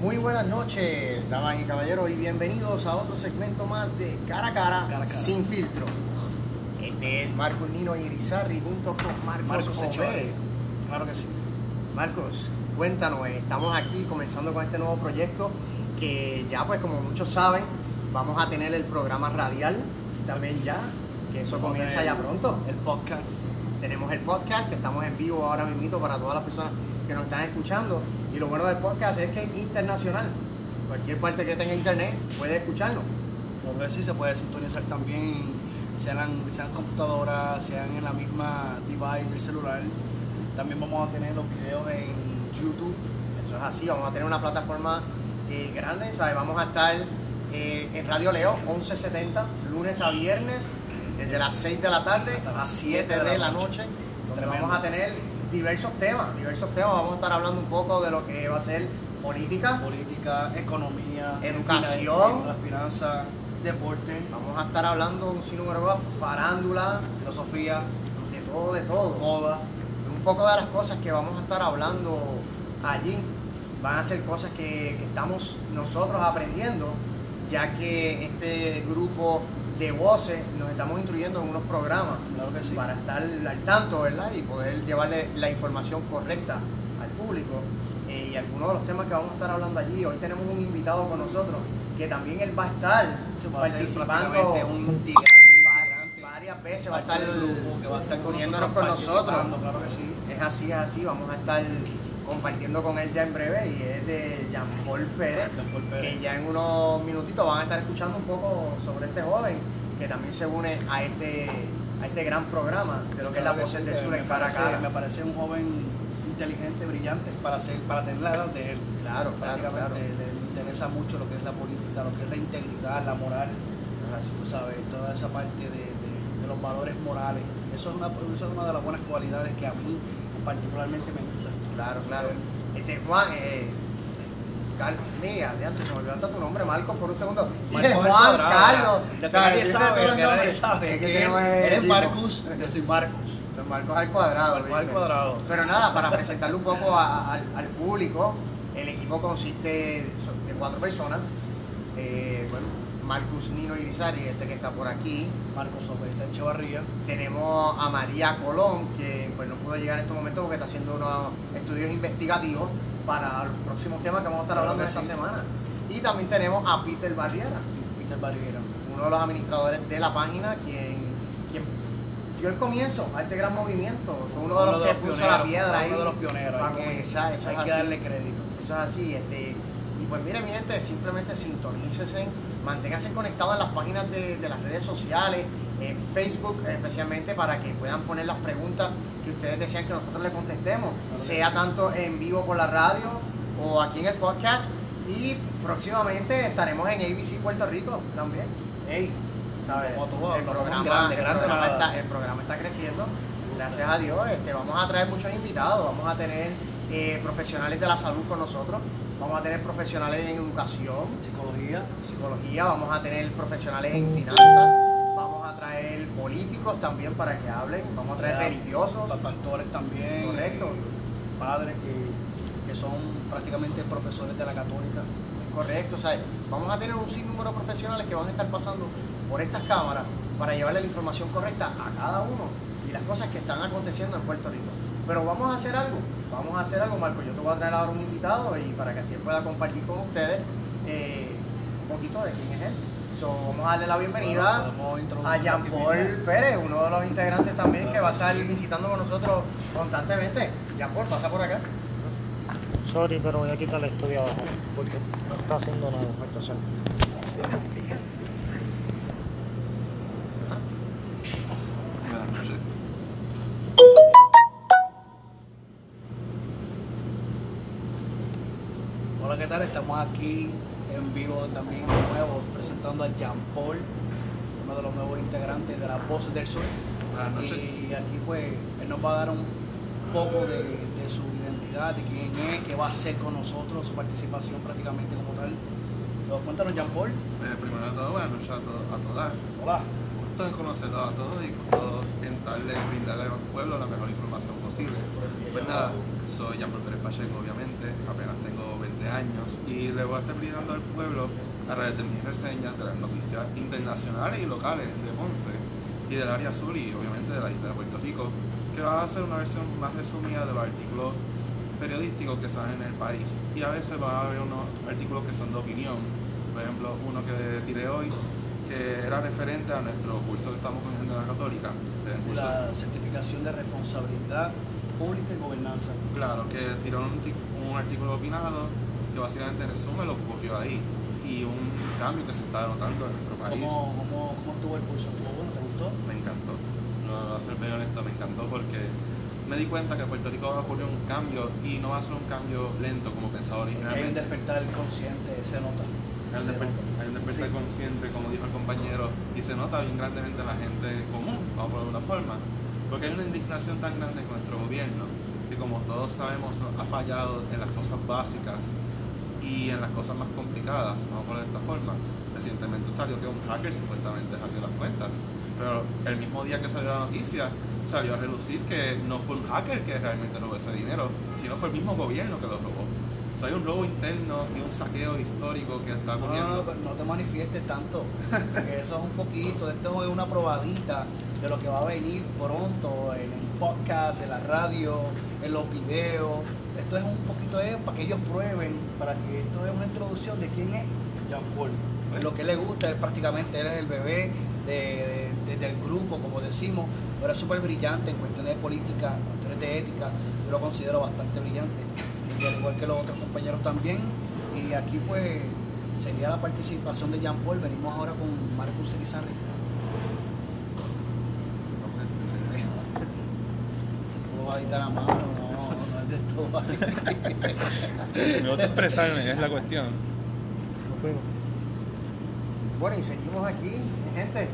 Muy buenas noches, damas y caballeros, y bienvenidos a otro segmento más de Cara a Cara, Cara a Cara. sin filtro. Este es Marcos Nino Irizarri junto con Marcos, Marcos. Echevarría. Claro que sí. Marcos, cuéntanos, eh, estamos aquí comenzando con este nuevo proyecto que ya pues como muchos saben, vamos a tener el programa radial también ya, que eso comienza ya pronto. El podcast. Tenemos el podcast que estamos en vivo ahora mismo para todas las personas que nos están escuchando. Y lo bueno del podcast es que es internacional. Cualquier parte que tenga internet puede escucharlo. Claro que sí, se puede sintonizar también, sean, sean computadoras, sean en la misma device del celular. También vamos a tener los videos en YouTube. Eso es así, vamos a tener una plataforma eh, grande. ¿sabes? Vamos a estar eh, en Radio Leo 1170, lunes a viernes, desde las 6 de la tarde Hasta a las 7 de la noche, donde vamos a tener diversos temas. Diversos temas, vamos a estar hablando un poco de lo que va a ser política. Política, economía, Educación. Las finanzas, deporte, Vamos a estar hablando un sinnúmero de farándula, filosofía, de todo, de todo. moda. Un poco de las cosas que vamos a estar hablando allí van a ser cosas que, que estamos nosotros aprendiendo, ya que este grupo de voces nos estamos instruyendo en unos programas Claro que sí. para estar al tanto, ¿verdad? Y poder llevarle la información correcta al público. Eh, y algunos de los temas que vamos a estar hablando allí, hoy tenemos un invitado con nosotros, que también él va a estar va a participando prácticamente un varias veces, va a estar del grupo que va a estar con nosotros, con nosotros. participando, Claro que sí. Es así, es así, vamos a estar compartiendo con él ya en breve y es de Jean Paul Pérez, Jean Paul Pérez. que ya en unos minutitos van a estar escuchando un poco sobre este joven que también se une a este, a este gran programa de lo que es la Claro voz sí, del sur en cara a parece- cara. Me parece un joven inteligente, brillante, para, ser, para tener la edad de él. Claro, claro, Prácticamente claro. Le, le interesa mucho lo que es la política, lo que es la integridad, la moral, tú sabes, toda esa parte de, de- de los valores morales. Eso es, una, eso es una de las buenas cualidades que a mí particularmente me gusta. Claro, claro. Este Juan, eh, Cal- mira, de antes se me olvidó hasta tu nombre, Marcos, por un segundo. Marcos Juan cuadrado, Carlos. Lo que nadie sabe, lo que nadie sabe. Es que él, es. Marcus, yo soy Marcos. Son Marcos al cuadrado. Marcos al cuadrado. Pero nada, para presentarle un poco a- al, al público, el equipo consiste de cuatro personas. Eh, bueno, Marcus Nino Irizarry, este que está por aquí. Marcos Sopesta Echevarría. Tenemos a María Colón, que pues, no pudo llegar en este momento porque está haciendo unos estudios investigativos para los próximos temas que vamos a estar hablando que esta sí. semana. Y también tenemos a Peter Barriera, Peter Barriera. uno de los administradores de la página, quien, quien dio el comienzo a este gran movimiento. Fue uno de los que puso la pioneros, piedra fue ahí. Uno de los pioneros. para hay que, comenzar, eso hay es que así. darle crédito. Eso es así, este, y pues mire mi gente, simplemente sintonícese, manténganse conectados en las páginas de, de las redes sociales, en Facebook especialmente para que puedan poner las preguntas que ustedes desean que nosotros les contestemos, Claro. sea tanto en vivo por la radio o aquí en el podcast y próximamente estaremos en ABC Puerto Rico también. Ey, ¿sabes? Como todo, el, como programa, grande, el grande programa nada. está, el programa está creciendo, gracias a Dios. Este, vamos a traer muchos invitados, vamos a tener eh, profesionales de la salud con nosotros, vamos a tener profesionales en educación, psicología. psicología, vamos a tener profesionales en finanzas, vamos a traer políticos también para que hablen, vamos a traer Ya, religiosos. pa- Pastores también. Correcto. eh, Padres que, que son prácticamente profesores de la católica. Correcto, o sea, vamos a tener un sinnúmero de profesionales que van a estar pasando por estas cámaras para llevarle la información correcta a cada uno y las cosas que están aconteciendo en Puerto Rico. Pero vamos a hacer algo, vamos a hacer algo, Marco. Yo te voy a traer ahora un invitado y para que así él pueda compartir con ustedes eh, un poquito de quién es él. So, vamos a darle la bienvenida Bueno, a Jean Paul. Pérez, uno de los integrantes también Claro que va a estar sí. visitando con nosotros constantemente. Jean Paul, pasa por acá. Sorry, pero voy a quitar el estudio abajo. Porque No está haciendo nada. Buenas aquí en vivo también de nuevo presentando a Jean Paul, uno de los nuevos integrantes de la Voz del Sur. Noches. Y aquí pues él nos va a dar un poco de, de su identidad, de quién es, qué va a hacer con nosotros, su participación prácticamente como tal. So, cuéntanos Jean Paul. Eh, primero de todo, buenas noches a, to- a todas. Hola. Gusto en conocerlos a todos y gusto en darle, brindarle al pueblo la mejor información posible. Pues nada, soy Jean Paul Pérez Pacheco, obviamente, apenas tengo 20 años. y le voy a estar brindando al pueblo a través de mis reseñas de las noticias internacionales y locales de Ponce y del área sur y obviamente de la isla de Puerto Rico, que va a ser una versión más resumida de los artículos periodísticos que salen en el país. Y a veces va a haber unos artículos que son de opinión, por ejemplo, uno que tiré hoy, que era referente a nuestro curso que estamos cogiendo en la Católica. La certificación de responsabilidad pública y gobernanza. Claro, que tiró un, un artículo opinado que básicamente resume lo que ocurrió ahí y un cambio que se está notando en nuestro país. ¿Cómo, cómo, ¿Cómo estuvo el curso? ¿Estuvo bueno? ¿Te gustó? Me encantó. No a ser bien honesto, me encantó porque me di cuenta que en Puerto Rico va a ocurrir un cambio y no va a ser un cambio lento como pensaba que hay un originalmente. despertar consciente, se nota. Hay un desper- hay un despertar Sí. consciente, como dijo el compañero, y se nota bien grandemente en la gente común, vamos a ponerlo de una forma, porque hay una indignación tan grande con nuestro gobierno, que como todos sabemos ha fallado en las cosas básicas y en las cosas más complicadas, vamos a ponerlo de esta forma. Recientemente salió que un hacker supuestamente hackeó las cuentas, pero el mismo día que salió la noticia salió a relucir que no fue un hacker que realmente robó ese dinero, sino fue el mismo gobierno que lo robó. O sea, hay un robo interno y un saqueo histórico que está No, ocurriendo. no, pero no te manifiestes tanto, porque eso es un poquito, esto es una probadita de lo que va a venir pronto en el podcast, en la radio, en los videos. Esto es un poquito de, para que ellos prueben, para que esto es una introducción de quién es Jean Paul. Lo que le gusta es prácticamente, él es el bebé de- de- del grupo, como decimos, pero es súper brillante en cuestiones de política, en cuestiones de ética, yo lo considero bastante brillante, y al igual que los otros compañeros también. Y aquí pues sería la participación de Jean Paul, venimos ahora con Marcus Elizarri. Bobadita la mano, no, no es de todo. Me gusta expresarme, es la cuestión. Bueno, y seguimos aquí, gente.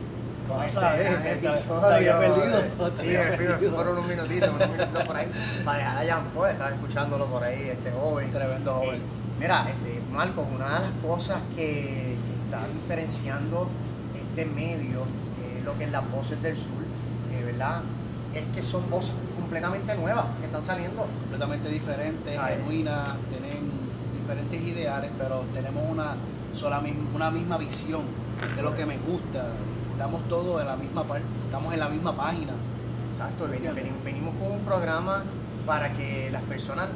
Con Vas este había perdido, Sí, había me fui, me fui perdido. por unos minutitos, unos minutitos por ahí. Para dejar a Jean Paul, estaba escuchándolo por ahí, este joven. Tremendo joven. Eh, mira, este, Marcos, una de las cosas que, está diferenciando este medio, eh, lo que es las voces del sur, eh, ¿verdad? Es que son voces completamente nuevas que están saliendo. completamente diferentes, Ay. genuinas, tienen diferentes ideales, pero tenemos una sola misma, una misma visión de lo que me gusta. Estamos todos en la misma estamos en la misma página. Exacto, veni- Entiendo. veni- venimos con un programa para que las personas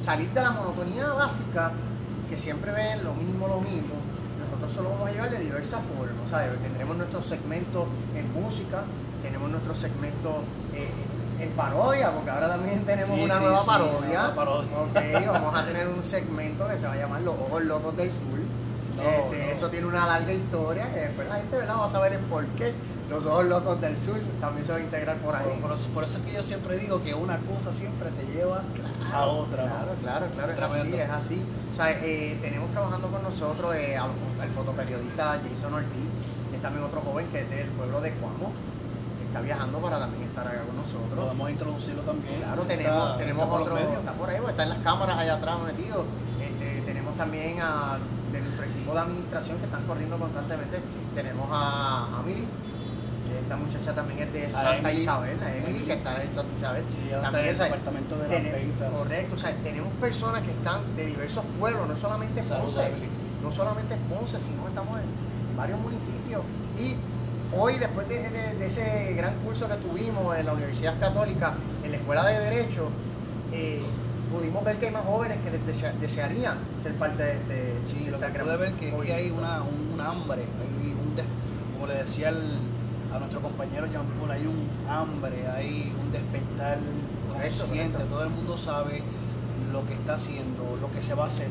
salir de la monotonía básica, que siempre ven lo mismo, lo mismo, nosotros solo vamos a llevar de diversas formas. ¿sabes? Tendremos nuestro segmento en música, tenemos nuestro segmento eh, en parodia, porque ahora también tenemos Sí, una sí, nueva sí, parodia. una nueva parodia. Ok, vamos a tener un segmento que se va a llamar Los Ojos Locos del Sur. Este. Eso tiene una larga historia que después la gente ¿verdad? va a saber el por qué. Los Ojos Locos del Sur también se va a integrar por ahí. Por, por eso- por eso es que yo siempre digo que una cosa siempre te lleva a otra. Claro, claro, claro, es así, es así. O sea, eh, tenemos trabajando con nosotros eh, al, al fotoperiodista Jason Ortiz, que es también otro joven que es del pueblo de Cuamo, que está viajando para también estar acá con nosotros. Podemos introducirlo también. Claro, Está- tenemos, tenemos está por los otro, medios. está por ahí, está en las cámaras allá atrás metido. Este, tenemos también a, equipo de administración que están corriendo constantemente. Tenemos a, a Mili, que esta muchacha también es de Santa Emily. Isabel, a Emily, Emily. que está en Santa Isabel. Sí, ella está También, en el departamento de las ventas. Correcto, o sea, tenemos personas que están de diversos pueblos, no solamente Saludos, Ponce, Emily. no solamente Ponce, sino estamos en varios municipios. Y hoy, después de, de- de ese gran curso que tuvimos en la Universidad Católica, en la Escuela de Derecho, eh, pudimos ver que hay más jóvenes que desea- desearían ser parte de este. Sí, lo que pude ver que, es que hay una, un, un hambre, hay un des- como le decía al- a nuestro compañero Jean Paul, hay un hambre, hay un despertar Correcto, consciente, correcto. todo el mundo sabe lo que está haciendo, lo que se va a hacer,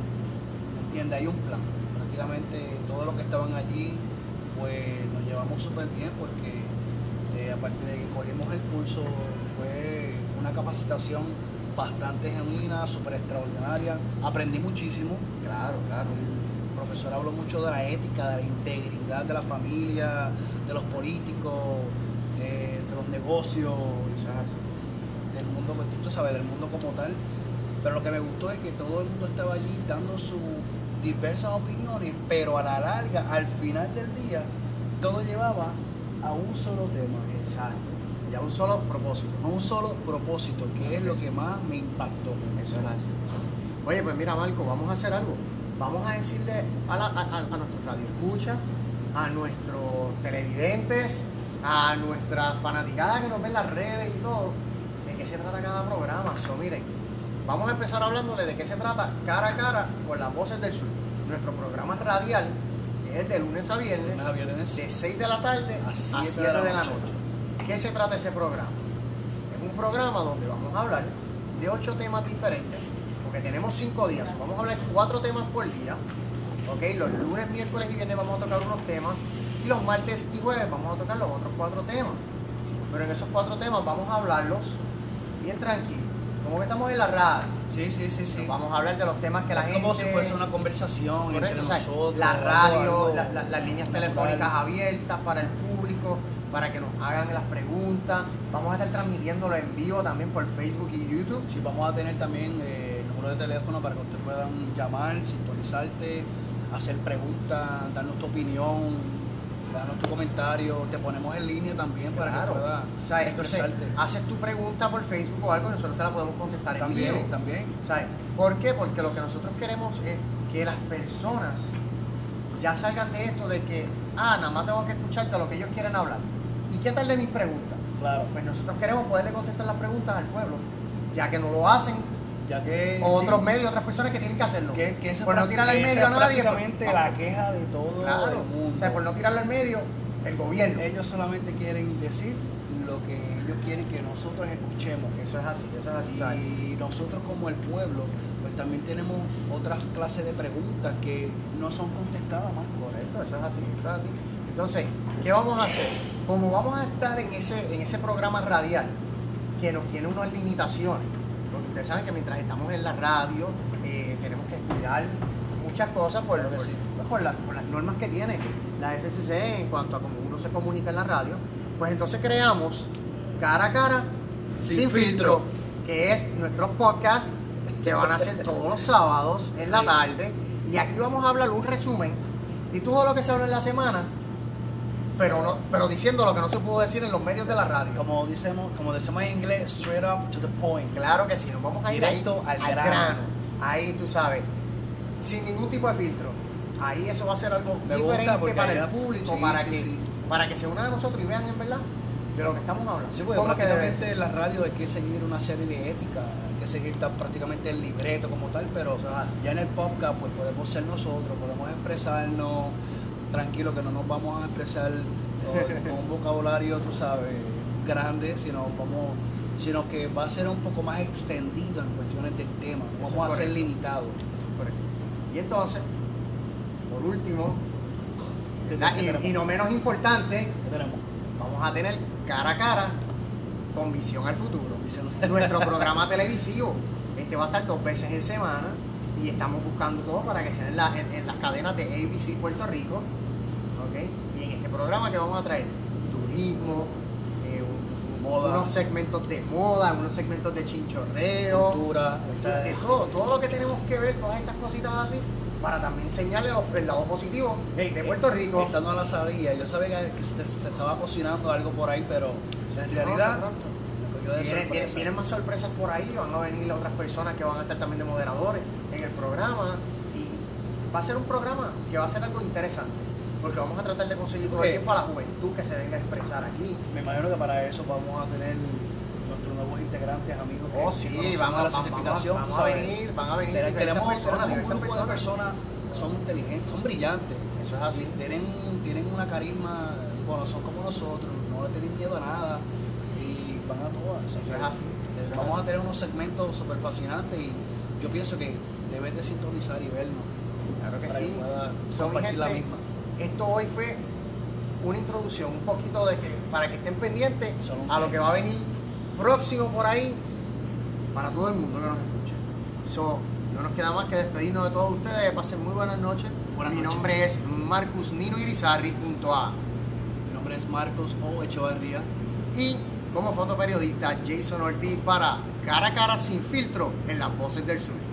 ¿entiende? Hay un plan, prácticamente todo lo que estaban allí, pues nos llevamos súper bien porque eh, aparte de que cogimos el curso, fue una capacitación bastante genuina, súper extraordinaria, aprendí muchísimo, Claro, claro. el profesor habló mucho de la ética, de la integridad de la familia, de los políticos, eh, de los negocios, del mundo, pues, tú sabes, del mundo como tal. Pero lo que me gustó es que todo el mundo estaba allí dando sus diversas opiniones, pero a la larga, al final del día, todo llevaba a un solo tema, Exacto. Y a un solo propósito. a un solo propósito, que es lo que más me impactó. me Eso es así. Oye, pues mira, Marco, vamos a hacer algo. vamos a decirle a, la, a, a- a nuestros radioescuchas, a nuestros televidentes, a nuestra fanaticada que nos ve en las redes y todo, de qué se trata cada programa. So, miren, vamos a empezar hablándole de qué se trata cara a cara con las voces del sur. Nuestro programa radial, es de lunes a viernes, Lunes a viernes. de 6 de la tarde A a siete 7 de la de la noche. noche. ¿Qué se trata ese programa? Es un programa donde vamos a hablar de ocho temas diferentes, porque tenemos cinco días. Vamos a hablar cuatro temas por día. ¿ok? Los lunes, miércoles y viernes vamos a tocar unos temas y los martes y jueves vamos a tocar los otros cuatro temas. Pero en esos cuatro temas vamos a hablarlos bien tranquilos, como que estamos en la radio. Sí, sí, sí, sí. Vamos a hablar de los temas que la Es gente... como si fuese una conversación Correcto, entre o sea, nosotros. la radio, algo la- la- las líneas telefónicas abiertas para el público, para que nos hagan las preguntas. Vamos a estar transmitiéndolo en vivo también por Facebook y YouTube. Sí, vamos a tener también eh, el número de teléfono para que ustedes puedan llamar, sintonizarte, hacer preguntas, darnos tu opinión, darnos tu comentario. Te ponemos en línea también para que puedas O sea, entonces haces tu pregunta por Facebook o algo y nosotros te la podemos contestar en vivo. también. ¿Sabes? ¿Por qué? Porque lo que nosotros queremos es que las personas ya salgan de esto de que, ah, nada más tengo que escucharte lo que ellos quieren hablar. ¿Y qué tal de mis preguntas? Claro. Pues nosotros queremos poderle contestar las preguntas al pueblo, ya que no lo hacen Ya que. otros sí, medios, otras personas que tienen que hacerlo. Que, que ese por no tirarle al medio a nadie. prácticamente por- la queja de todo Claro. el mundo. O sea, por no tirarle al medio, el gobierno. Ellos solamente quieren decir lo que ellos quieren que nosotros escuchemos. Eso es así, eso es así. ¿sabes? Y nosotros como el pueblo, pues también tenemos otras clases de preguntas que no son contestadas más. Correcto, eso es así, eso es así. Entonces, ¿qué vamos a hacer? Como vamos a estar en ese, en ese programa radial que nos tiene unas limitaciones, porque ustedes saben que mientras estamos en la radio eh, tenemos que cuidar muchas cosas por, por- pues, por la- por las normas que tiene la FCC en cuanto a cómo uno se comunica en la radio, pues entonces creamos cara a cara, sin, Sin filtro, filtro. que es nuestros podcasts que van a ser todos los sábados en la tarde. Y aquí vamos a hablar un resumen de todo lo que se habló en la semana, pero no, pero diciendo lo que no se pudo decir en los medios de la radio. Como decimos, como decimos en inglés, straight up to the point. Claro que sí, nos vamos a ir Directo ahí, al grano. Ahí tú sabes, sin ningún tipo de filtro. Ahí eso va a ser algo Me diferente para el público, sí, para, sí, que, sí. para que se unan a nosotros y vean en verdad de lo que estamos hablando. Sí, porque ¿Cómo que debe prácticamente en la radio hay que seguir una serie de ética, hay que seguir prácticamente el libreto como tal, pero es así. ya en el podcast pues podemos ser nosotros, podemos expresarnos tranquilo que no nos vamos a expresar con, un vocabulario, tú sabes, grande, sino vamos sino que va a ser un poco más extendido en cuestiones del tema, vamos a ser limitados. Correcto. Y entonces, por último, y, y no menos importante, vamos a tener cara a cara con visión al futuro. Nuestro programa televisivo. Este va a estar dos veces en semana y estamos buscando todo para que sean en, la- en- en las cadenas de ABC Puerto Rico. ¿ok? Y en este programa que vamos a traer turismo, eh, un- Moda. unos segmentos de moda, unos segmentos de chinchorreo, Cultura, de todo, todo lo que tenemos que ver, todas estas cositas así, para también enseñarle los- el lado positivo de Puerto Rico. Esa no la sabía. Yo sabía que se, se estaba cocinando algo por ahí, pero en realidad vienen más sorpresas por ahí, van a venir otras personas que van a estar también de moderadores en el programa y va a ser un programa que va a ser algo interesante porque vamos a tratar de conseguir todo el Ok. tiempo a la juventud que se venga a expresar aquí. Me imagino que para eso vamos a tener nuestros nuevos integrantes, amigos. Oh sí, conocemos vamos, de la certificación, vamos a venir, van a venir diversas tenemos, personas, tenemos un diversas grupo de personas. son inteligentes, son brillantes. Eso es así. Tienen, tienen una carisma, bueno, son como nosotros, no le tienen miedo a nada van a todas. Eso es así, eso es Vamos así. a tener unos segmentos súper fascinantes y yo pienso que debes de sintonizar y vernos Claro que para sí. que pueda Son mi compartir la gente, misma. Esto hoy fue una introducción, un poquito de que para que estén pendientes a lo que va a venir próximo por ahí para todo el mundo que nos escuche. So, no nos queda más que despedirnos de todos ustedes. Pasen muy buenas noches. Buenas Mi noches. nombre es Marcus Nino Irizarri junto a Mi nombre es Marcos O. Echevarría. y como fotoperiodista Jason Ortiz para Cara a Cara sin filtro en las voces del sur.